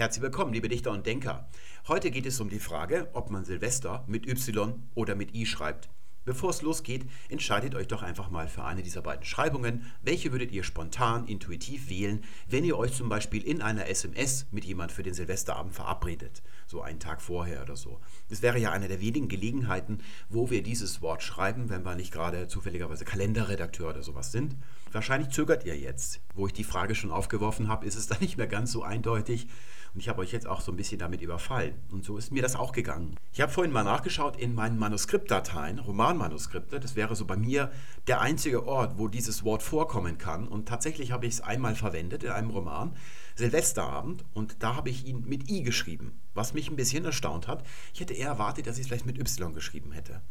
Herzlich willkommen, liebe Dichter und Denker. Heute geht es um die Frage, ob man Silvester mit Y oder mit I schreibt. Bevor es losgeht, entscheidet euch doch einfach mal für eine dieser beiden Schreibungen. Welche würdet ihr spontan, intuitiv wählen, wenn ihr euch zum Beispiel in einer SMS mit jemand für den Silvesterabend verabredet? So einen Tag vorher oder so. Das wäre ja eine der wenigen Gelegenheiten, wo wir dieses Wort schreiben, wenn wir nicht gerade zufälligerweise Kalenderredakteur oder sowas sind. Wahrscheinlich zögert ihr jetzt. Wo ich die Frage schon aufgeworfen habe, ist es dann nicht mehr ganz so eindeutig. Und ich habe euch jetzt auch so ein bisschen damit überfallen. Und so ist mir das auch gegangen. Ich habe vorhin mal nachgeschaut in meinen Manuskriptdateien, Romanmanuskripte. Das wäre so bei mir der einzige Ort, wo dieses Wort vorkommen kann. Und tatsächlich habe ich es einmal verwendet in einem Roman, Silvesterabend. Und da habe ich ihn mit I geschrieben. Was mich ein bisschen erstaunt hat. Ich hätte eher erwartet, dass ich es vielleicht mit Y geschrieben hätte.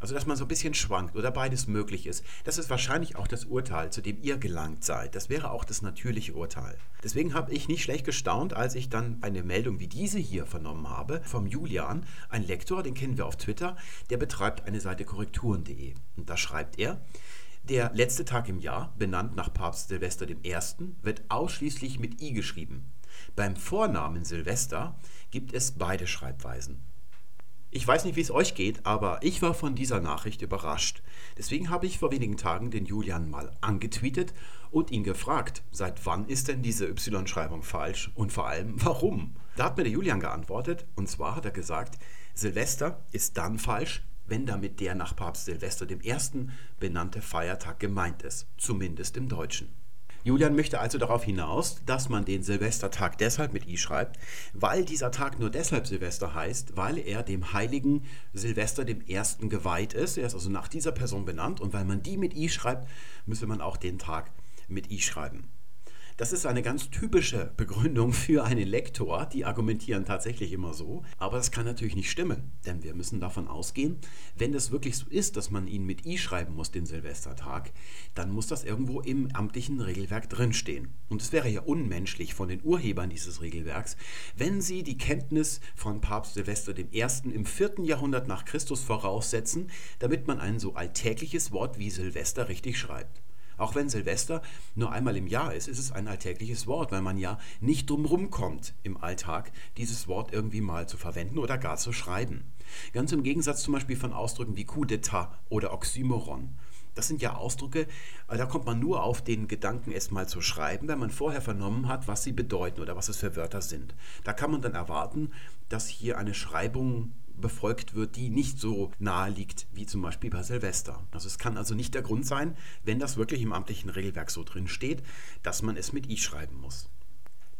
Also, dass man so ein bisschen schwankt oder beides möglich ist. Das ist wahrscheinlich auch das Urteil, zu dem ihr gelangt seid. Das wäre auch das natürliche Urteil. Deswegen habe ich nicht schlecht gestaunt, als ich dann eine Meldung wie diese hier vernommen habe vom Julian, ein Lektor, den kennen wir auf Twitter, der betreibt eine Seite korrekturen.de. Und da schreibt er, der letzte Tag im Jahr, benannt nach Papst Silvester I., wird ausschließlich mit I geschrieben. Beim Vornamen Silvester gibt es beide Schreibweisen. Ich weiß nicht, wie es euch geht, aber ich war von dieser Nachricht überrascht. Deswegen habe ich vor wenigen Tagen den Julian mal angetweetet und ihn gefragt, seit wann ist denn diese Y-Schreibung falsch und vor allem warum? Da hat mir der Julian geantwortet und zwar hat er gesagt, Silvester ist dann falsch, wenn damit der nach Papst Silvester I. benannte Feiertag gemeint ist, zumindest im Deutschen. Julian möchte also darauf hinaus, dass man den Silvestertag deshalb mit I schreibt, weil dieser Tag nur deshalb Silvester heißt, weil er dem heiligen Silvester dem Ersten geweiht ist. Er ist also nach dieser Person benannt und weil man die mit I schreibt, müsse man auch den Tag mit I schreiben. Das ist eine ganz typische Begründung für einen Lektor. Die argumentieren tatsächlich immer so. Aber das kann natürlich nicht stimmen, denn wir müssen davon ausgehen, wenn das wirklich so ist, dass man ihn mit I schreiben muss, den Silvestertag, dann muss das irgendwo im amtlichen Regelwerk drinstehen. Und es wäre ja unmenschlich von den Urhebern dieses Regelwerks, wenn sie die Kenntnis von Papst Silvester I. im 4. Jahrhundert nach Christus voraussetzen, damit man ein so alltägliches Wort wie Silvester richtig schreibt. Auch wenn Silvester nur einmal im Jahr ist, ist es ein alltägliches Wort, weil man ja nicht drumherum kommt, im Alltag dieses Wort irgendwie mal zu verwenden oder gar zu schreiben. Ganz im Gegensatz zum Beispiel von Ausdrücken wie Coup d'etat oder Oxymoron. Das sind ja Ausdrücke, da kommt man nur auf den Gedanken, es mal zu schreiben, wenn man vorher vernommen hat, was sie bedeuten oder was es für Wörter sind. Da kann man dann erwarten, dass hier eine Schreibung befolgt wird, die nicht so nahe liegt wie zum Beispiel bei Silvester. Also es kann also nicht der Grund sein, wenn das wirklich im amtlichen Regelwerk so drin steht, dass man es mit I schreiben muss.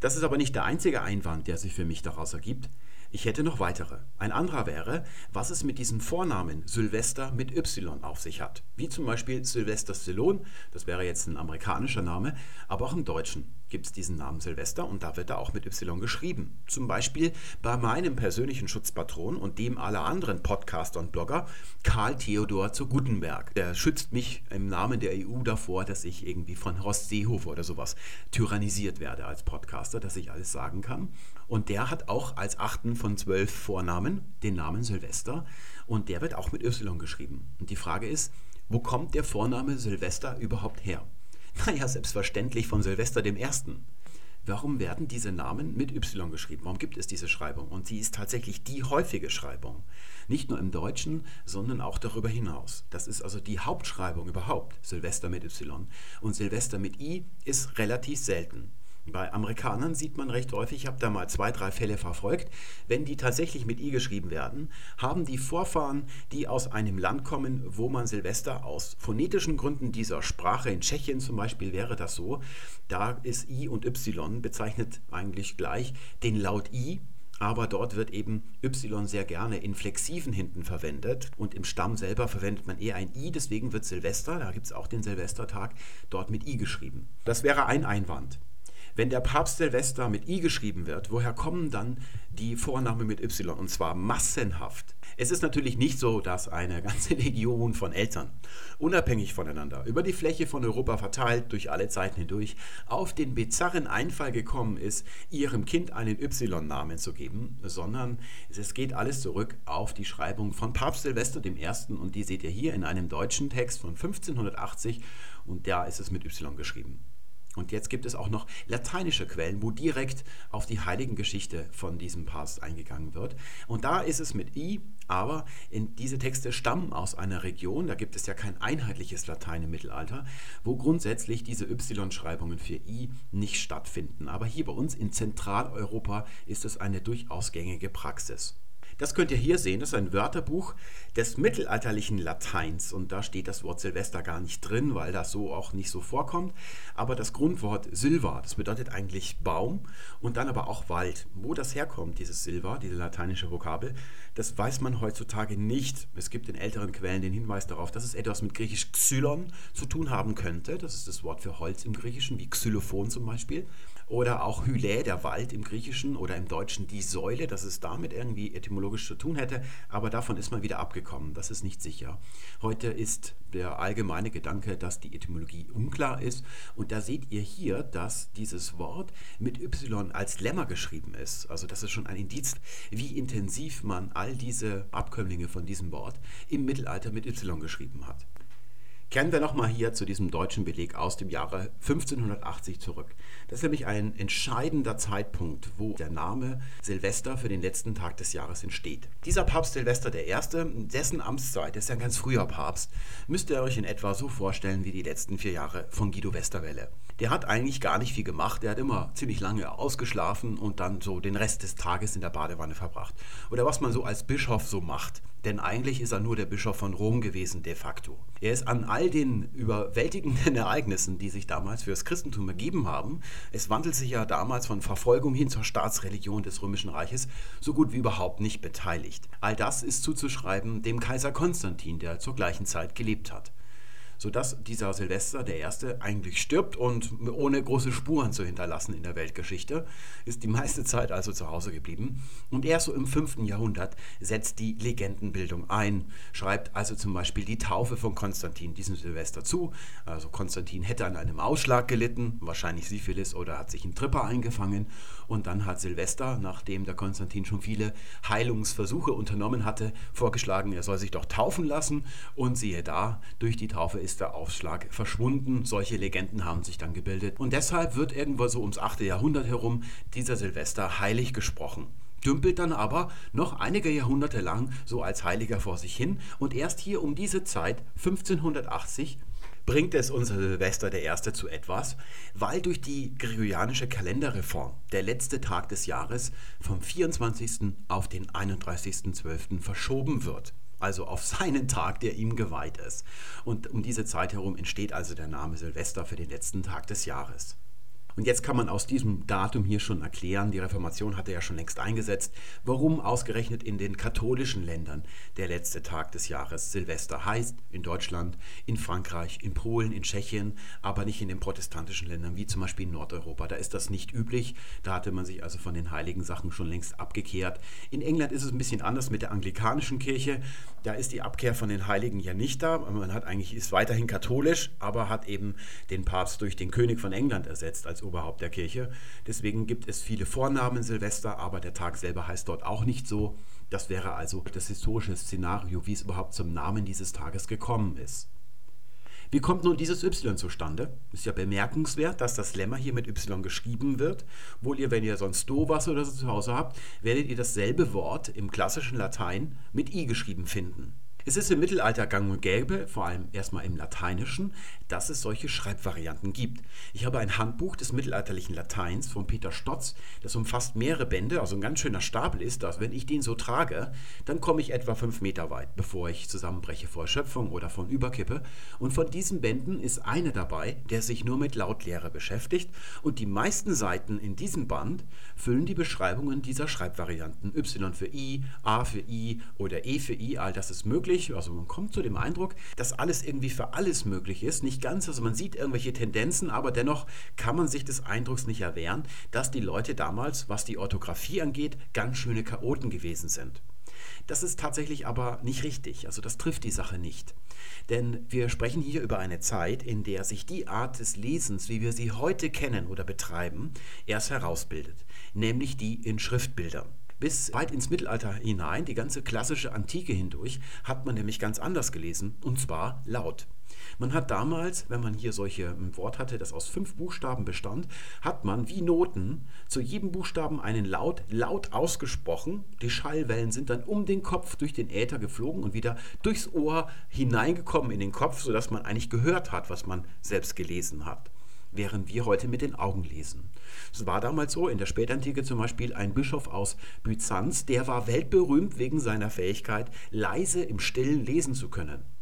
Das ist aber nicht der einzige Einwand, der sich für mich daraus ergibt. Ich hätte noch weitere. Ein anderer wäre, was es mit diesem Vornamen Sylvester mit Y auf sich hat. Wie zum Beispiel Sylvester Stallone, das wäre jetzt ein amerikanischer Name, aber auch im Deutschen gibt es diesen Namen Silvester und da wird er auch mit Y geschrieben. Zum Beispiel bei meinem persönlichen Schutzpatron und dem aller anderen Podcaster und Blogger, Karl Theodor zu Gutenberg. Der schützt mich im Namen der EU davor, dass ich irgendwie von Horst Seehofer oder sowas tyrannisiert werde als Podcaster, dass ich alles sagen kann. Und der hat auch als achten von zwölf Vornamen den Namen Silvester und der wird auch mit Y geschrieben. Und die Frage ist, wo kommt der Vorname Silvester überhaupt her? Naja, selbstverständlich von Silvester dem Ersten. Warum werden diese Namen mit Y geschrieben? Warum gibt es diese Schreibung? Und sie ist tatsächlich die häufige Schreibung. Nicht nur im Deutschen, sondern auch darüber hinaus. Das ist also die Hauptschreibung überhaupt, Silvester mit Y. Und Silvester mit I ist relativ selten. Bei Amerikanern sieht man recht häufig, ich habe da mal zwei, drei Fälle verfolgt, wenn die tatsächlich mit I geschrieben werden, haben die Vorfahren, die aus einem Land kommen, wo man Silvester aus phonetischen Gründen dieser Sprache, in Tschechien zum Beispiel wäre das so, da ist I und Y bezeichnet eigentlich gleich den Laut I, aber dort wird eben Y sehr gerne in Flexiven hinten verwendet und im Stamm selber verwendet man eher ein I, deswegen wird Silvester, da gibt es auch den Silvestertag, dort mit I geschrieben. Das wäre ein Einwand. Wenn der Papst Silvester mit I geschrieben wird, woher kommen dann die Vornamen mit Y? Und zwar massenhaft. Es ist natürlich nicht so, dass eine ganze Legion von Eltern, unabhängig voneinander, über die Fläche von Europa verteilt, durch alle Zeiten hindurch, auf den bizarren Einfall gekommen ist, ihrem Kind einen Y-Namen zu geben, sondern es geht alles zurück auf die Schreibung von Papst Silvester I. Und die seht ihr hier in einem deutschen Text von 1580 und da ist es mit Y geschrieben. Und jetzt gibt es auch noch lateinische Quellen, wo direkt auf die Heiligengeschichte von diesem Papst eingegangen wird. Und da ist es mit I, aber in diese Texte stammen aus einer Region, da gibt es ja kein einheitliches Latein im Mittelalter, wo grundsätzlich diese Y-Schreibungen für I nicht stattfinden. Aber hier bei uns in Zentraleuropa ist es eine durchaus gängige Praxis. Das könnt ihr hier sehen. Das ist ein Wörterbuch des mittelalterlichen Lateins. Und da steht das Wort Silvester gar nicht drin, weil das so auch nicht so vorkommt. Aber das Grundwort Silva, das bedeutet eigentlich Baum und dann aber auch Wald. Wo das herkommt, dieses Silva, diese lateinische Vokabel, das weiß man heutzutage nicht. Es gibt in älteren Quellen den Hinweis darauf, dass es etwas mit griechisch Xylon zu tun haben könnte. Das ist das Wort für Holz im Griechischen, wie Xylophon zum Beispiel. Oder auch Hylä, der Wald im Griechischen oder im Deutschen die Säule, dass es damit irgendwie etymologisch zu tun hätte. Aber davon ist man wieder abgekommen. Das ist nicht sicher. Heute ist der allgemeine Gedanke, dass die Etymologie unklar ist. Und da seht ihr hier, dass dieses Wort mit Y als Lemma geschrieben ist. Also das ist schon ein Indiz, wie intensiv man all diese Abkömmlinge von diesem Wort im Mittelalter mit Y geschrieben hat. Kehren wir nochmal hier zu diesem deutschen Beleg aus dem Jahre 1580 zurück. Das ist nämlich ein entscheidender Zeitpunkt, wo der Name Silvester für den letzten Tag des Jahres entsteht. Dieser Papst Silvester I., dessen Amtszeit, ist ja ein ganz früher Papst, müsst ihr euch in etwa so vorstellen wie die letzten vier Jahre von Guido Westerwelle. Der hat eigentlich gar nicht viel gemacht, der hat immer ziemlich lange ausgeschlafen und dann so den Rest des Tages in der Badewanne verbracht. Oder was man so als Bischof so macht denn eigentlich ist er nur der Bischof von Rom gewesen de facto. Er ist an all den überwältigenden Ereignissen, die sich damals für das Christentum ergeben haben, es wandelt sich ja damals von Verfolgung hin zur Staatsreligion des Römischen Reiches, so gut wie überhaupt nicht beteiligt. All das ist zuzuschreiben dem Kaiser Konstantin, der zur gleichen Zeit gelebt hat sodass dieser Silvester der Erste eigentlich stirbt und ohne große Spuren zu hinterlassen in der Weltgeschichte, ist die meiste Zeit also zu Hause geblieben. Und erst so im 5. Jahrhundert setzt die Legendenbildung ein, schreibt also zum Beispiel die Taufe von Konstantin diesem Silvester zu. Also Konstantin hätte an einem Ausschlag gelitten, wahrscheinlich Syphilis oder hat sich einen Tripper eingefangen. Und dann hat Silvester, nachdem der Konstantin schon viele Heilungsversuche unternommen hatte, vorgeschlagen, er soll sich doch taufen lassen. Und siehe da, durch die Taufe ist der Aufschlag verschwunden. Solche Legenden haben sich dann gebildet. Und deshalb wird irgendwo so ums 8. Jahrhundert herum dieser Silvester heilig gesprochen dümpelt dann aber noch einige Jahrhunderte lang so als Heiliger vor sich hin und erst hier um diese Zeit, 1580, bringt es unser Silvester der Erste zu etwas, weil durch die gregorianische Kalenderreform der letzte Tag des Jahres vom 24. auf den 31.12. verschoben wird also auf seinen Tag, der ihm geweiht ist. Und um diese Zeit herum entsteht also der Name Silvester für den letzten Tag des Jahres. Und jetzt kann man aus diesem Datum hier schon erklären, die Reformation hatte ja schon längst eingesetzt, warum ausgerechnet in den katholischen Ländern der letzte Tag des Jahres Silvester heißt, in Deutschland, in Frankreich, in Polen, in Tschechien, aber nicht in den protestantischen Ländern, wie zum Beispiel in Nordeuropa. Da ist das nicht üblich, da hatte man sich also von den heiligen Sachen schon längst abgekehrt. In England ist es ein bisschen anders mit der anglikanischen Kirche, da ist die Abkehr von den Heiligen ja nicht da. Man hat eigentlich, ist weiterhin katholisch, aber hat eben den Papst durch den König von England ersetzt als Oberhaupt der Kirche. Deswegen gibt es viele Vornamen Silvester, aber der Tag selber heißt dort auch nicht so. Das wäre also das historische Szenario, wie es überhaupt zum Namen dieses Tages gekommen ist. Wie kommt nun dieses Y zustande? Ist ja bemerkenswert, dass das Lemma hier mit Y geschrieben wird. Wohl ihr, wenn ihr sonst Do was oder so zu Hause habt, werdet ihr dasselbe Wort im klassischen Latein mit I geschrieben finden. Es ist im Mittelalter gang und gäbe, vor allem erstmal im Lateinischen, dass es solche Schreibvarianten gibt. Ich habe ein Handbuch des mittelalterlichen Lateins von Peter Stotz, das umfasst mehrere Bände, also ein ganz schöner Stapel ist das. Wenn ich den so trage, dann komme ich etwa fünf Meter weit, bevor ich zusammenbreche vor Erschöpfung oder von Überkippe. Und von diesen Bänden ist eine dabei, der sich nur mit Lautlehre beschäftigt. Und die meisten Seiten in diesem Band füllen die Beschreibungen dieser Schreibvarianten. Y für I, A für I oder E für I, all das ist möglich möglich, also man kommt zu dem Eindruck, dass alles irgendwie für alles möglich ist. Nicht ganz, also man sieht irgendwelche Tendenzen, aber dennoch kann man sich des Eindrucks nicht erwehren, dass die Leute damals, was die Orthographie angeht, ganz schöne Chaoten gewesen sind. Das ist tatsächlich aber nicht richtig, also das trifft die Sache nicht. Denn wir sprechen hier über eine Zeit, in der sich die Art des Lesens, wie wir sie heute kennen oder betreiben, erst herausbildet, nämlich die in Schriftbildern. Bis weit ins Mittelalter hinein, die ganze klassische Antike hindurch, hat man nämlich ganz anders gelesen, und zwar laut. Man hat damals, wenn man hier solche ähm, Wort hatte, das aus fünf Buchstaben bestand, hat man wie Noten zu jedem Buchstaben einen Laut laut ausgesprochen. Die Schallwellen sind dann um den Kopf durch den Äther geflogen und wieder durchs Ohr hineingekommen in den Kopf, sodass man eigentlich gehört hat, was man selbst gelesen hat während wir heute mit den Augen lesen. Es war damals so, in der Spätantike zum Beispiel ein Bischof aus Byzanz, der war weltberühmt wegen seiner Fähigkeit, leise im Stillen lesen zu können.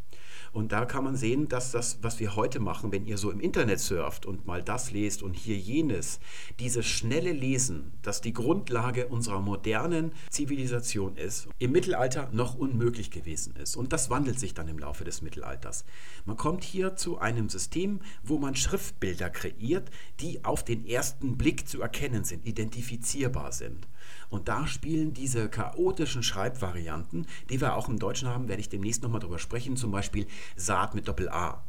Und da kann man sehen, dass das, was wir heute machen, wenn ihr so im Internet surft und mal das lest und hier jenes, dieses schnelle Lesen, das die Grundlage unserer modernen Zivilisation ist, im Mittelalter noch unmöglich gewesen ist. Und das wandelt sich dann im Laufe des Mittelalters. Man kommt hier zu einem System, wo man Schriftbilder kreiert, die auf den ersten Blick zu erkennen sind, identifizierbar sind. Und da spielen diese chaotischen Schreibvarianten, die wir auch im Deutschen haben, werde ich demnächst nochmal drüber sprechen, zum Beispiel Saat mit Doppel-A.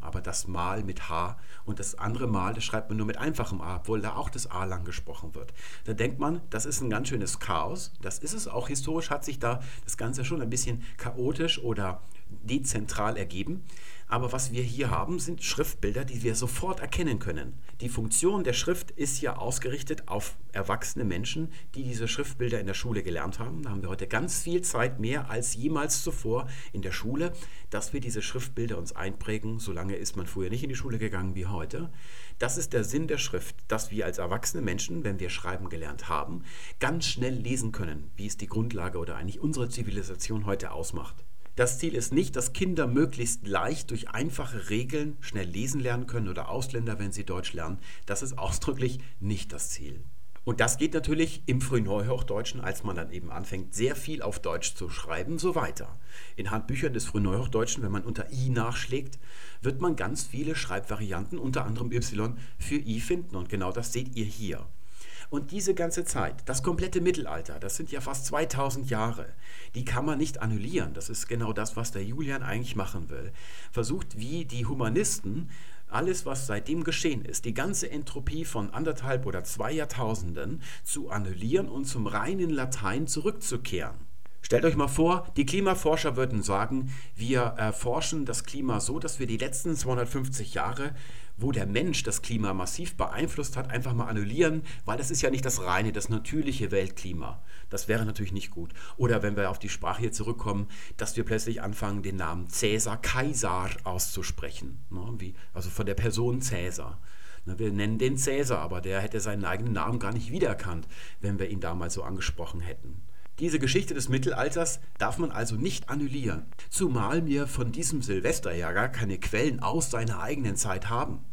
Aber das Mal mit H und das andere Mal, das schreibt man nur mit einfachem A, obwohl da auch das A lang gesprochen wird. Da denkt man, das ist ein ganz schönes Chaos. Das ist es auch. Historisch hat sich da das Ganze schon ein bisschen chaotisch oder dezentral ergeben. Aber was wir hier haben, sind Schriftbilder, die wir sofort erkennen können. Die Funktion der Schrift ist ja ausgerichtet auf erwachsene Menschen, die diese Schriftbilder in der Schule gelernt haben. Da haben wir heute ganz viel Zeit mehr als jemals zuvor in der Schule, dass wir diese Schriftbilder uns einprägen. Solange ist man früher nicht in die Schule gegangen wie heute. Das ist der Sinn der Schrift, dass wir als erwachsene Menschen, wenn wir schreiben gelernt haben, ganz schnell lesen können, wie es die Grundlage oder eigentlich unsere Zivilisation heute ausmacht. Das Ziel ist nicht, dass Kinder möglichst leicht durch einfache Regeln schnell lesen lernen können oder Ausländer, wenn sie Deutsch lernen. Das ist ausdrücklich nicht das Ziel. Und das geht natürlich im Frühneuhochdeutschen, als man dann eben anfängt, sehr viel auf Deutsch zu schreiben, so weiter. In Handbüchern des Frühneuhochdeutschen, wenn man unter I nachschlägt, wird man ganz viele Schreibvarianten, unter anderem Y, für I finden. Und genau das seht ihr hier. Und diese ganze Zeit, das komplette Mittelalter, das sind ja fast 2000 Jahre, die kann man nicht annullieren. Das ist genau das, was der Julian eigentlich machen will. Versucht wie die Humanisten alles, was seitdem geschehen ist, die ganze Entropie von anderthalb oder zwei Jahrtausenden zu annullieren und zum reinen Latein zurückzukehren. Stellt euch mal vor, die Klimaforscher würden sagen, wir erforschen das Klima so, dass wir die letzten 250 Jahre wo der Mensch das Klima massiv beeinflusst hat, einfach mal annullieren, weil das ist ja nicht das reine, das natürliche Weltklima. Das wäre natürlich nicht gut. Oder wenn wir auf die Sprache hier zurückkommen, dass wir plötzlich anfangen, den Namen Cäsar Kaisar auszusprechen. Ne? Wie, also von der Person Cäsar. Ne, wir nennen den Cäsar, aber der hätte seinen eigenen Namen gar nicht wiedererkannt, wenn wir ihn damals so angesprochen hätten. Diese Geschichte des Mittelalters darf man also nicht annullieren, zumal wir von diesem Silvester ja gar keine Quellen aus seiner eigenen Zeit haben,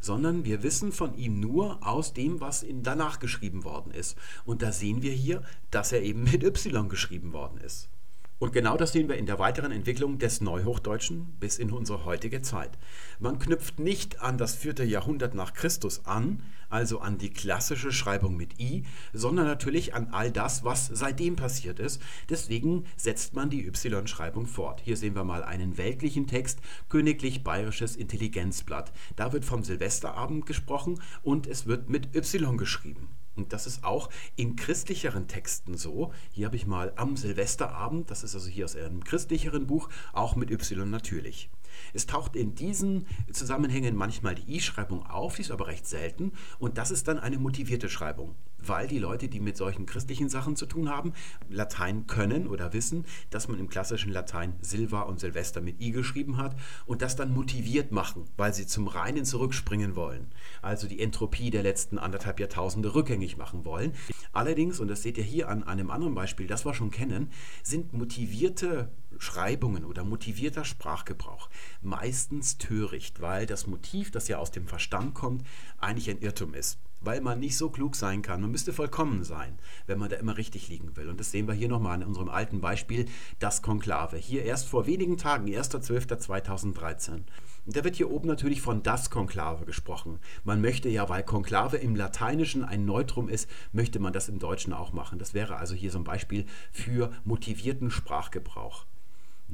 sondern wir wissen von ihm nur aus dem, was in danach geschrieben worden ist. Und da sehen wir hier, dass er eben mit Y geschrieben worden ist. Und genau das sehen wir in der weiteren Entwicklung des Neuhochdeutschen bis in unsere heutige Zeit. Man knüpft nicht an das vierte Jahrhundert nach Christus an, also an die klassische Schreibung mit i, sondern natürlich an all das, was seitdem passiert ist. Deswegen setzt man die y-Schreibung fort. Hier sehen wir mal einen weltlichen Text, Königlich Bayerisches Intelligenzblatt. Da wird vom Silvesterabend gesprochen und es wird mit y geschrieben. Und das ist auch in christlicheren Texten so. Hier habe ich mal am Silvesterabend, das ist also hier aus einem christlicheren Buch, auch mit Y natürlich. Es taucht in diesen Zusammenhängen manchmal die I-Schreibung auf, die ist aber recht selten. Und das ist dann eine motivierte Schreibung weil die Leute, die mit solchen christlichen Sachen zu tun haben, Latein können oder wissen, dass man im klassischen Latein Silva und Silvester mit I geschrieben hat und das dann motiviert machen, weil sie zum Reinen zurückspringen wollen. Also die Entropie der letzten anderthalb Jahrtausende rückgängig machen wollen. Allerdings, und das seht ihr hier an einem anderen Beispiel, das wir schon kennen, sind motivierte Schreibungen oder motivierter Sprachgebrauch meistens töricht, weil das Motiv, das ja aus dem Verstand kommt, eigentlich ein Irrtum ist weil man nicht so klug sein kann. Man müsste vollkommen sein, wenn man da immer richtig liegen will. Und das sehen wir hier nochmal in unserem alten Beispiel, das Konklave. Hier erst vor wenigen Tagen, 1.12.2013. Und da wird hier oben natürlich von das Konklave gesprochen. Man möchte ja, weil Konklave im Lateinischen ein Neutrum ist, möchte man das im Deutschen auch machen. Das wäre also hier so ein Beispiel für motivierten Sprachgebrauch.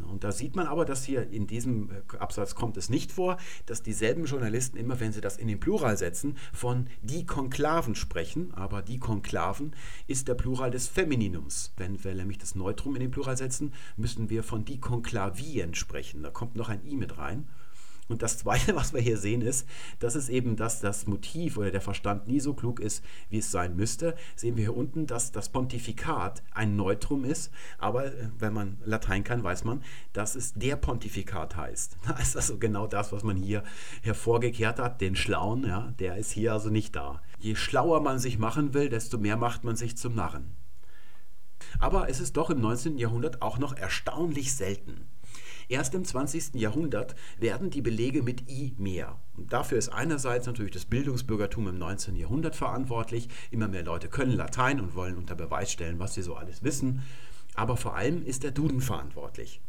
Und da sieht man aber, dass hier in diesem äh, Absatz kommt es nicht vor, dass dieselben Journalisten immer, wenn sie das in den Plural setzen, von die Konklaven sprechen. Aber die Konklaven ist der Plural des Femininums. Wenn wir nämlich das Neutrum in den Plural setzen, müssen wir von die Konklavien sprechen. Da kommt noch ein i mit rein. Und das Zweite, was wir hier sehen, ist, dass es eben, dass das Motiv oder der Verstand nie so klug ist, wie es sein müsste. Sehen wir hier unten, dass das Pontifikat ein Neutrum ist, aber äh, wenn man Latein kann, weiß man, dass es der Pontifikat heißt. Das ist also genau das, was man hier hervorgekehrt hat, den Schlauen, ja, der ist hier also nicht da. Je schlauer man sich machen will, desto mehr macht man sich zum Narren. Aber es ist doch im 19. Jahrhundert auch noch erstaunlich selten. Erst im 20. Jahrhundert werden die Belege mit I mehr. Und dafür ist einerseits natürlich das Bildungsbürgertum im 19. Jahrhundert verantwortlich. Immer mehr Leute können Latein und wollen unter Beweis stellen, was sie so alles wissen. Aber vor allem ist der Duden verantwortlich.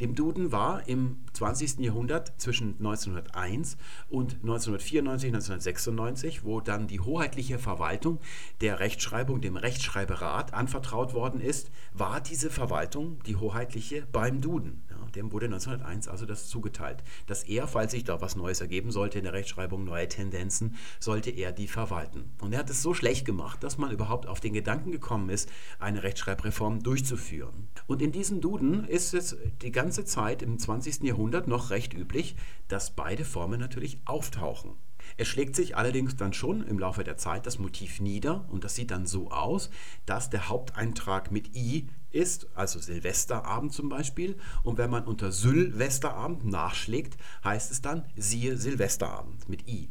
Dem Duden war im 20. Jahrhundert zwischen 1901 und 1994, 1996, wo dann die hoheitliche Verwaltung der Rechtschreibung dem Rechtschreiberat anvertraut worden ist, war diese Verwaltung, die hoheitliche, beim Duden. Dem wurde 1901 also das zugeteilt, dass er, falls sich da was Neues ergeben sollte in der Rechtschreibung, neue Tendenzen, sollte er die verwalten. Und er hat es so schlecht gemacht, dass man überhaupt auf den Gedanken gekommen ist, eine Rechtschreibreform durchzuführen. Und in diesem Duden ist es die ganze Zeit im 20. Jahrhundert noch recht üblich, dass beide Formen natürlich auftauchen. Es schlägt sich allerdings dann schon im Laufe der Zeit das Motiv nieder und das sieht dann so aus, dass der Haupteintrag mit I ist, also Silvesterabend zum Beispiel. Und wenn man unter Sylvesterabend nachschlägt, heißt es dann siehe Silvesterabend mit I.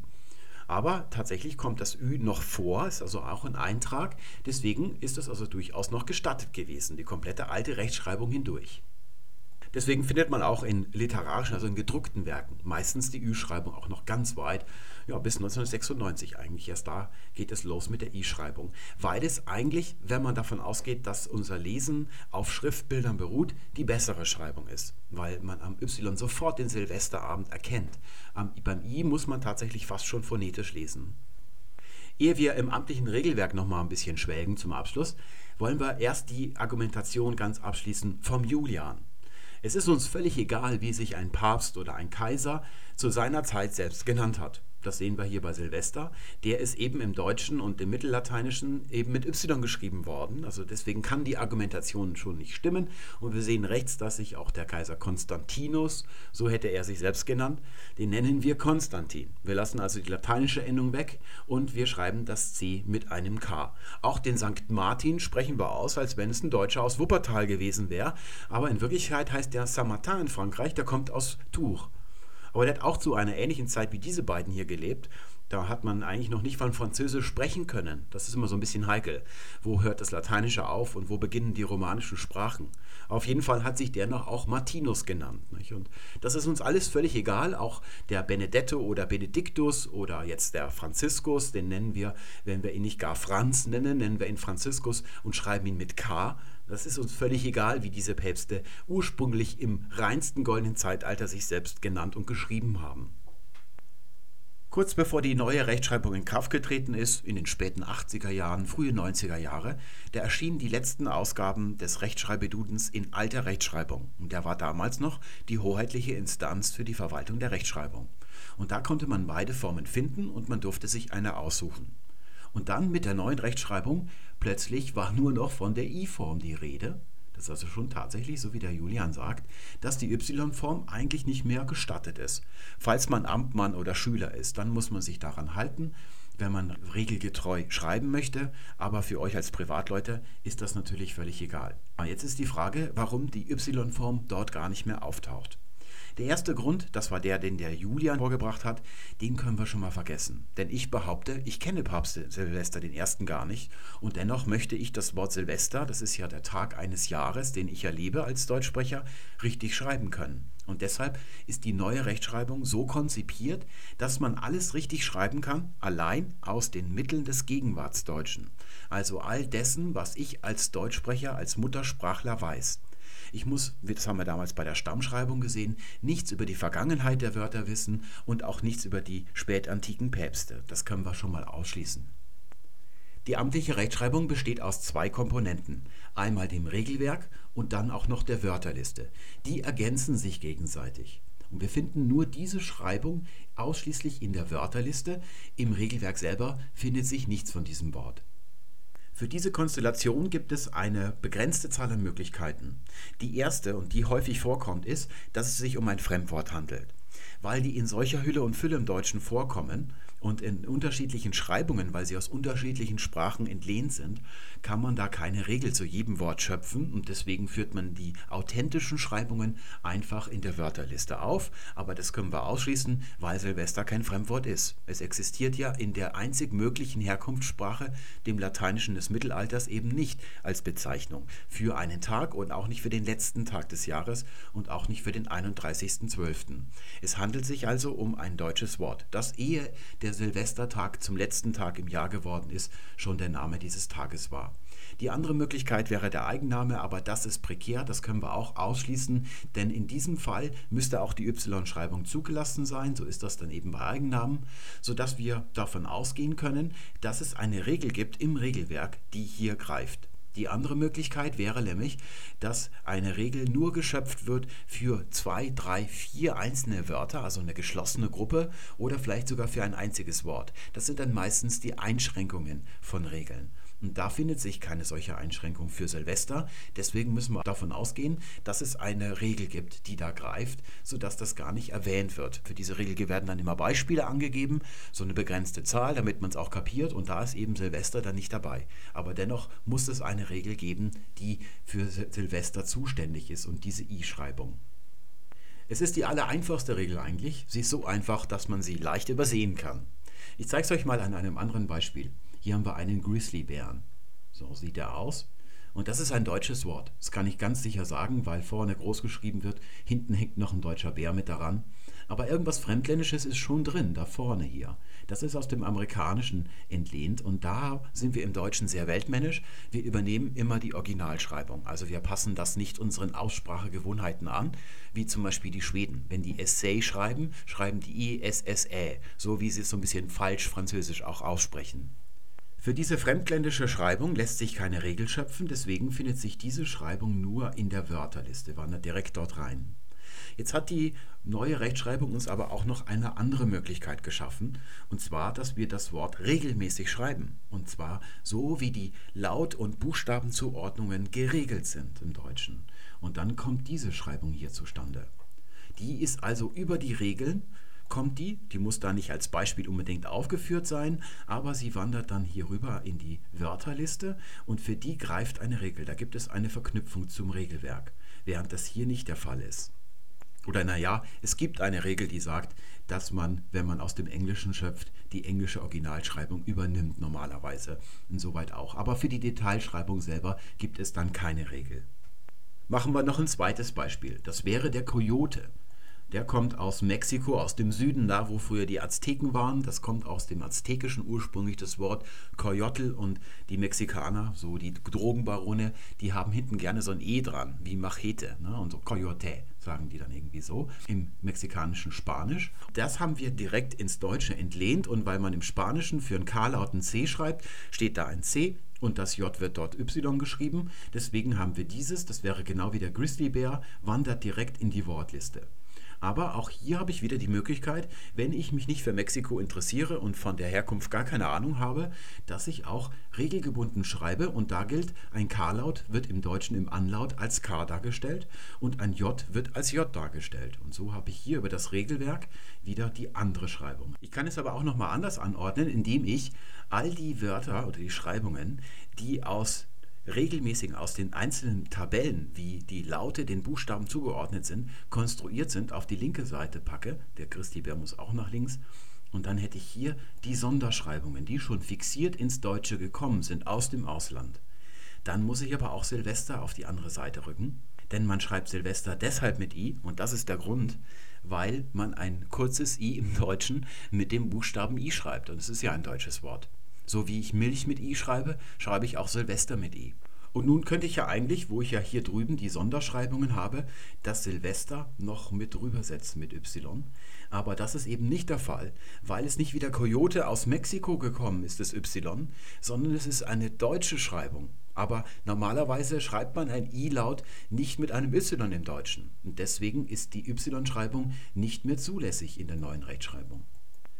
Aber tatsächlich kommt das Ü noch vor, ist also auch ein Eintrag. Deswegen ist es also durchaus noch gestattet gewesen, die komplette alte Rechtschreibung hindurch. Deswegen findet man auch in literarischen, also in gedruckten Werken, meistens die Ü-Schreibung auch noch ganz weit, ja, bis 1996 eigentlich. Erst da geht es los mit der I-Schreibung. Weil es eigentlich, wenn man davon ausgeht, dass unser Lesen auf Schriftbildern beruht, die bessere Schreibung ist. Weil man am Y sofort den Silvesterabend erkennt. Am, beim I muss man tatsächlich fast schon phonetisch lesen. Ehe wir im amtlichen Regelwerk nochmal ein bisschen schwelgen zum Abschluss, wollen wir erst die Argumentation ganz abschließen vom Julian. Es ist uns völlig egal, wie sich ein Papst oder ein Kaiser zu seiner Zeit selbst genannt hat. Das sehen wir hier bei Silvester. Der ist eben im Deutschen und im Mittellateinischen eben mit Y geschrieben worden. Also deswegen kann die Argumentation schon nicht stimmen. Und wir sehen rechts, dass sich auch der Kaiser Konstantinus, so hätte er sich selbst genannt, den nennen wir Konstantin. Wir lassen also die lateinische Endung weg und wir schreiben das C mit einem K. Auch den St. Martin sprechen wir aus, als wenn es ein Deutscher aus Wuppertal gewesen wäre. Aber in Wirklichkeit heißt der Saint-Martin in Frankreich, der kommt aus Tours. Aber der hat auch zu einer ähnlichen Zeit wie diese beiden hier gelebt. Da hat man eigentlich noch nicht von Französisch sprechen können. Das ist immer so ein bisschen heikel. Wo hört das Lateinische auf und wo beginnen die romanischen Sprachen? Auf jeden Fall hat sich der noch auch Martinus genannt. Nicht? Und das ist uns alles völlig egal. Auch der Benedetto oder Benediktus oder jetzt der Franziskus, den nennen wir, wenn wir ihn nicht gar Franz nennen, nennen wir ihn Franziskus und schreiben ihn mit K. Das ist uns völlig egal, wie diese Päpste ursprünglich im reinsten goldenen Zeitalter sich selbst genannt und geschrieben haben. Kurz bevor die neue Rechtschreibung in Kraft getreten ist, in den späten 80er Jahren, frühe 90er Jahre, da erschienen die letzten Ausgaben des Rechtschreibedudens in alter Rechtschreibung. Und der war damals noch die hoheitliche Instanz für die Verwaltung der Rechtschreibung. Und da konnte man beide Formen finden und man durfte sich eine aussuchen. Und dann mit der neuen Rechtschreibung plötzlich war nur noch von der I-Form die Rede. Das ist also schon tatsächlich, so wie der Julian sagt, dass die Y-Form eigentlich nicht mehr gestattet ist. Falls man Amtmann oder Schüler ist, dann muss man sich daran halten, wenn man regelgetreu schreiben möchte. Aber für euch als Privatleute ist das natürlich völlig egal. Jetzt ist die Frage, warum die Y-Form dort gar nicht mehr auftaucht. Der erste Grund, das war der, den der Julian vorgebracht hat, den können wir schon mal vergessen. Denn ich behaupte, ich kenne Papst Silvester den ersten gar nicht und dennoch möchte ich das Wort Silvester, das ist ja der Tag eines Jahres, den ich erlebe als Deutschsprecher, richtig schreiben können. Und deshalb ist die neue Rechtschreibung so konzipiert, dass man alles richtig schreiben kann, allein aus den Mitteln des Gegenwartsdeutschen. Also all dessen, was ich als Deutschsprecher, als Muttersprachler weiß. Ich muss, das haben wir damals bei der Stammschreibung gesehen, nichts über die Vergangenheit der Wörter wissen und auch nichts über die spätantiken Päpste. Das können wir schon mal ausschließen. Die amtliche Rechtschreibung besteht aus zwei Komponenten. Einmal dem Regelwerk und dann auch noch der Wörterliste. Die ergänzen sich gegenseitig. Und wir finden nur diese Schreibung ausschließlich in der Wörterliste. Im Regelwerk selber findet sich nichts von diesem Wort. Für diese Konstellation gibt es eine begrenzte Zahl an Möglichkeiten. Die erste und die häufig vorkommt, ist, dass es sich um ein Fremdwort handelt. Weil die in solcher Hülle und Fülle im Deutschen vorkommen, und in unterschiedlichen Schreibungen, weil sie aus unterschiedlichen Sprachen entlehnt sind, kann man da keine Regel zu jedem Wort schöpfen und deswegen führt man die authentischen Schreibungen einfach in der Wörterliste auf. Aber das können wir ausschließen, weil Silvester kein Fremdwort ist. Es existiert ja in der einzig möglichen Herkunftssprache, dem Lateinischen des Mittelalters, eben nicht als Bezeichnung für einen Tag und auch nicht für den letzten Tag des Jahres und auch nicht für den 31.12. Es handelt sich also um ein deutsches Wort, das ehe der Silvestertag zum letzten Tag im Jahr geworden ist, schon der Name dieses Tages war. Die andere Möglichkeit wäre der Eigenname, aber das ist prekär, das können wir auch ausschließen, denn in diesem Fall müsste auch die Y-Schreibung zugelassen sein, so ist das dann eben bei Eigennamen, sodass wir davon ausgehen können, dass es eine Regel gibt im Regelwerk, die hier greift. Die andere Möglichkeit wäre nämlich, dass eine Regel nur geschöpft wird für zwei, drei, vier einzelne Wörter, also eine geschlossene Gruppe oder vielleicht sogar für ein einziges Wort. Das sind dann meistens die Einschränkungen von Regeln. Und da findet sich keine solche Einschränkung für Silvester. Deswegen müssen wir davon ausgehen, dass es eine Regel gibt, die da greift, sodass das gar nicht erwähnt wird. Für diese Regel werden dann immer Beispiele angegeben, so eine begrenzte Zahl, damit man es auch kapiert. Und da ist eben Silvester dann nicht dabei. Aber dennoch muss es eine Regel geben, die für Silvester zuständig ist und diese I-Schreibung. Es ist die allereinfachste Regel eigentlich. Sie ist so einfach, dass man sie leicht übersehen kann. Ich zeige es euch mal an einem anderen Beispiel. Hier haben wir einen Grizzlybären. So sieht er aus. Und das ist ein deutsches Wort. Das kann ich ganz sicher sagen, weil vorne groß geschrieben wird. Hinten hängt noch ein deutscher Bär mit daran. Aber irgendwas Fremdländisches ist schon drin, da vorne hier. Das ist aus dem Amerikanischen entlehnt und da sind wir im Deutschen sehr weltmännisch. Wir übernehmen immer die Originalschreibung. Also wir passen das nicht unseren Aussprachegewohnheiten an, wie zum Beispiel die Schweden. Wenn die Essay schreiben, schreiben die E-S-S-Ä, so wie sie es so ein bisschen falsch französisch auch aussprechen. Für diese fremdländische Schreibung lässt sich keine Regel schöpfen, deswegen findet sich diese Schreibung nur in der Wörterliste, wandert direkt dort rein. Jetzt hat die neue Rechtschreibung uns aber auch noch eine andere Möglichkeit geschaffen, und zwar, dass wir das Wort regelmäßig schreiben, und zwar so, wie die Laut- und Buchstabenzuordnungen geregelt sind im Deutschen. Und dann kommt diese Schreibung hier zustande. Die ist also über die Regeln kommt die. Die muss da nicht als Beispiel unbedingt aufgeführt sein, aber sie wandert dann hier rüber in die Wörterliste und für die greift eine Regel. Da gibt es eine Verknüpfung zum Regelwerk, während das hier nicht der Fall ist. Oder naja, es gibt eine Regel, die sagt, dass man, wenn man aus dem Englischen schöpft, die englische Originalschreibung übernimmt normalerweise. Insoweit auch. Aber für die Detailschreibung selber gibt es dann keine Regel. Machen wir noch ein zweites Beispiel. Das wäre der Coyote. Der kommt aus Mexiko, aus dem Süden, da wo früher die Azteken waren. Das kommt aus dem Aztekischen ursprünglich das Wort Coyotl und die Mexikaner, so die Drogenbarone, die haben hinten gerne so ein E dran, wie Machete ne? und so Coyote sagen die dann irgendwie so im mexikanischen Spanisch. Das haben wir direkt ins Deutsche entlehnt und weil man im Spanischen für ein K-Laut ein C schreibt, steht da ein C und das J wird dort Y geschrieben. Deswegen haben wir dieses, das wäre genau wie der Grizzlybär, wandert direkt in die Wortliste. Aber auch hier habe ich wieder die Möglichkeit, wenn ich mich nicht für Mexiko interessiere und von der Herkunft gar keine Ahnung habe, dass ich auch regelgebunden schreibe und da gilt, ein K-Laut wird im Deutschen im Anlaut als K dargestellt und ein J wird als J dargestellt. Und so habe ich hier über das Regelwerk wieder die andere Schreibung. Ich kann es aber auch nochmal anders anordnen, indem ich all die Wörter oder die Schreibungen, die aus regelmäßig aus den einzelnen Tabellen, wie die Laute den Buchstaben zugeordnet sind, konstruiert sind, auf die linke Seite packe, der Christi-Bär muss auch nach links, und dann hätte ich hier die Sonderschreibungen, die schon fixiert ins Deutsche gekommen sind aus dem Ausland. Dann muss ich aber auch Silvester auf die andere Seite rücken, denn man schreibt Silvester deshalb mit I, und das ist der Grund, weil man ein kurzes I im Deutschen mit dem Buchstaben I schreibt, und es ist ja ein deutsches Wort. So wie ich Milch mit I schreibe, schreibe ich auch Silvester mit I. Und nun könnte ich ja eigentlich, wo ich ja hier drüben die Sonderschreibungen habe, das Silvester noch mit rübersetzen mit Y. Aber das ist eben nicht der Fall, weil es nicht wie der Coyote aus Mexiko gekommen ist, das Y, sondern es ist eine deutsche Schreibung. Aber normalerweise schreibt man ein I-Laut nicht mit einem Y im Deutschen. Und deswegen ist die Y-Schreibung nicht mehr zulässig in der neuen Rechtschreibung.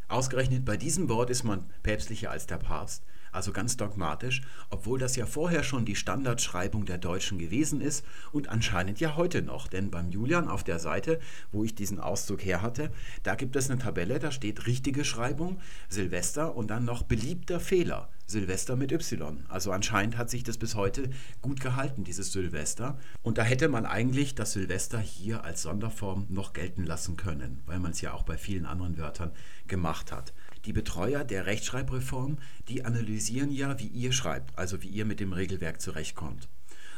Ausgerechnet bei diesem Wort ist man päpstlicher als der Papst, also ganz dogmatisch, obwohl das ja vorher schon die Standardschreibung der Deutschen gewesen ist und anscheinend ja heute noch. Denn beim Julian auf der Seite, wo ich diesen Auszug her hatte, da gibt es eine Tabelle, da steht richtige Schreibung, Silvester und dann noch beliebter Fehler. Silvester mit Y. Also anscheinend hat sich das bis heute gut gehalten, dieses Silvester. Und da hätte man eigentlich das Silvester hier als Sonderform noch gelten lassen können, weil man es ja auch bei vielen anderen Wörtern gemacht hat. Die Betreuer der Rechtschreibreform, die analysieren ja, wie ihr schreibt, also wie ihr mit dem Regelwerk zurechtkommt.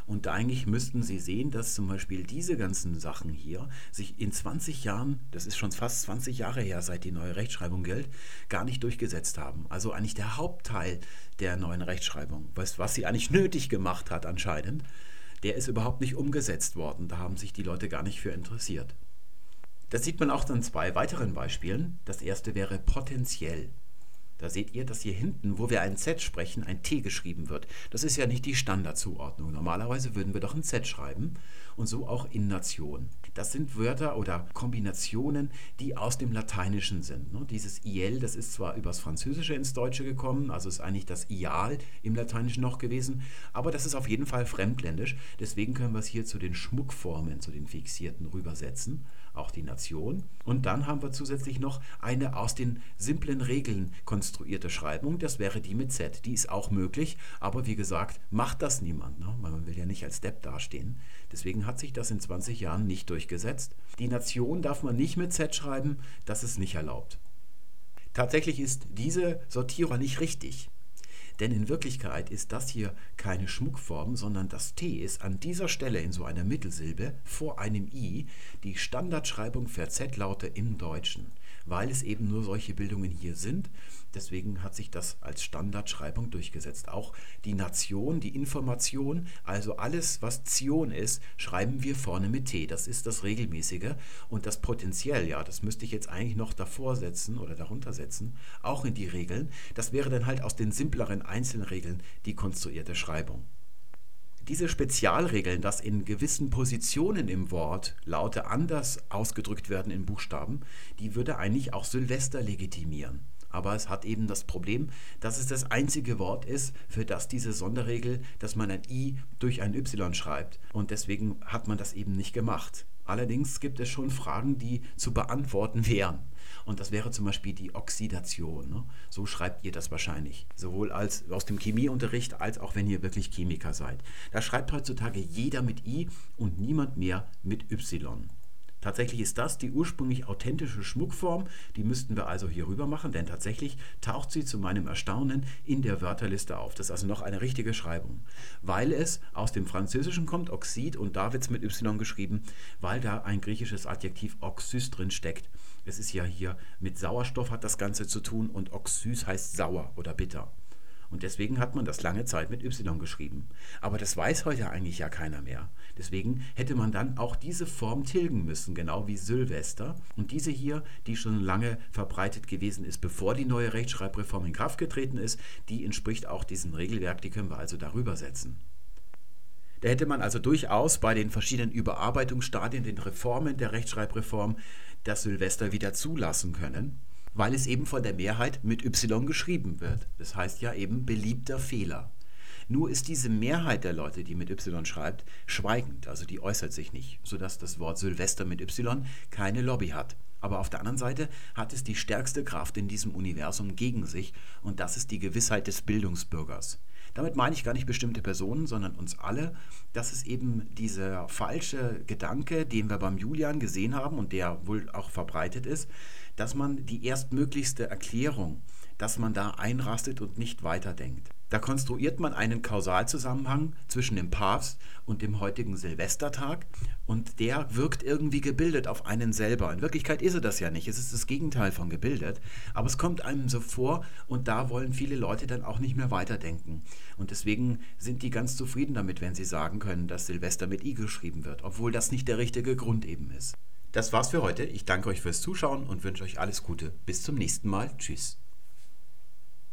Und eigentlich müssten Sie sehen, dass zum Beispiel diese ganzen Sachen hier sich in 20 Jahren, das ist schon fast 20 Jahre her, seit die neue Rechtschreibung gilt, gar nicht durchgesetzt haben. Also eigentlich der Hauptteil der neuen Rechtschreibung, was, was sie eigentlich nötig gemacht hat anscheinend, der ist überhaupt nicht umgesetzt worden. Da haben sich die Leute gar nicht für interessiert. Das sieht man auch an zwei weiteren Beispielen. Das erste wäre potenziell. Da seht ihr, dass hier hinten, wo wir ein Z sprechen, ein T geschrieben wird. Das ist ja nicht die Standardzuordnung. Normalerweise würden wir doch ein Z schreiben und so auch in Nation. Das sind Wörter oder Kombinationen, die aus dem Lateinischen sind. Ne? Dieses IL, das ist zwar übers Französische ins Deutsche gekommen, also ist eigentlich das Ial im Lateinischen noch gewesen, aber das ist auf jeden Fall fremdländisch. Deswegen können wir es hier zu den Schmuckformen, zu den Fixierten rübersetzen auch die Nation. Und dann haben wir zusätzlich noch eine aus den simplen Regeln konstruierte Schreibung. Das wäre die mit Z. Die ist auch möglich, aber wie gesagt, macht das niemand. Ne? Man will ja nicht als Depp dastehen. Deswegen hat sich das in 20 Jahren nicht durchgesetzt. Die Nation darf man nicht mit Z schreiben, das ist nicht erlaubt. Tatsächlich ist diese Sortierer nicht richtig. Denn in Wirklichkeit ist das hier keine Schmuckform, sondern das T ist an dieser Stelle in so einer Mittelsilbe vor einem I die Standardschreibung für Z-Laute im Deutschen weil es eben nur solche Bildungen hier sind. Deswegen hat sich das als Standardschreibung durchgesetzt. Auch die Nation, die Information, also alles, was Zion ist, schreiben wir vorne mit T. Das ist das Regelmäßige. Und das Potenziell, ja, das müsste ich jetzt eigentlich noch davor setzen oder darunter setzen, auch in die Regeln. Das wäre dann halt aus den simpleren Einzelregeln die konstruierte Schreibung. Diese Spezialregeln, dass in gewissen Positionen im Wort Laute anders ausgedrückt werden in Buchstaben, die würde eigentlich auch Silvester legitimieren. Aber es hat eben das Problem, dass es das einzige Wort ist, für das diese Sonderregel, dass man ein I durch ein Y schreibt. Und deswegen hat man das eben nicht gemacht. Allerdings gibt es schon Fragen, die zu beantworten wären. Und das wäre zum Beispiel die Oxidation. Ne? So schreibt ihr das wahrscheinlich. Sowohl als aus dem Chemieunterricht als auch wenn ihr wirklich Chemiker seid. Da schreibt heutzutage jeder mit I und niemand mehr mit Y. Tatsächlich ist das die ursprünglich authentische Schmuckform, die müssten wir also hier rüber machen, denn tatsächlich taucht sie zu meinem Erstaunen in der Wörterliste auf. Das ist also noch eine richtige Schreibung, weil es aus dem Französischen kommt, Oxid, und da wird es mit Y geschrieben, weil da ein griechisches Adjektiv Oxys drin steckt. Es ist ja hier mit Sauerstoff hat das Ganze zu tun und Oxys heißt sauer oder bitter. Und deswegen hat man das lange Zeit mit Y geschrieben. Aber das weiß heute eigentlich ja keiner mehr. Deswegen hätte man dann auch diese Form tilgen müssen, genau wie Sylvester. Und diese hier, die schon lange verbreitet gewesen ist, bevor die neue Rechtschreibreform in Kraft getreten ist, die entspricht auch diesem Regelwerk, die können wir also darüber setzen. Da hätte man also durchaus bei den verschiedenen Überarbeitungsstadien, den Reformen der Rechtschreibreform, das Silvester wieder zulassen können weil es eben von der Mehrheit mit Y geschrieben wird. Das heißt ja eben beliebter Fehler. Nur ist diese Mehrheit der Leute, die mit Y schreibt, schweigend, also die äußert sich nicht, sodass das Wort Silvester mit Y keine Lobby hat. Aber auf der anderen Seite hat es die stärkste Kraft in diesem Universum gegen sich und das ist die Gewissheit des Bildungsbürgers. Damit meine ich gar nicht bestimmte Personen, sondern uns alle. Das ist eben dieser falsche Gedanke, den wir beim Julian gesehen haben und der wohl auch verbreitet ist, dass man die erstmöglichste Erklärung, dass man da einrastet und nicht weiterdenkt. Da konstruiert man einen Kausalzusammenhang zwischen dem Papst und dem heutigen Silvestertag und der wirkt irgendwie gebildet auf einen selber. In Wirklichkeit ist er das ja nicht. Es ist das Gegenteil von gebildet. Aber es kommt einem so vor und da wollen viele Leute dann auch nicht mehr weiterdenken. Und deswegen sind die ganz zufrieden damit, wenn sie sagen können, dass Silvester mit I geschrieben wird, obwohl das nicht der richtige Grund eben ist. Das war's für heute. Ich danke euch fürs Zuschauen und wünsche euch alles Gute. Bis zum nächsten Mal. Tschüss.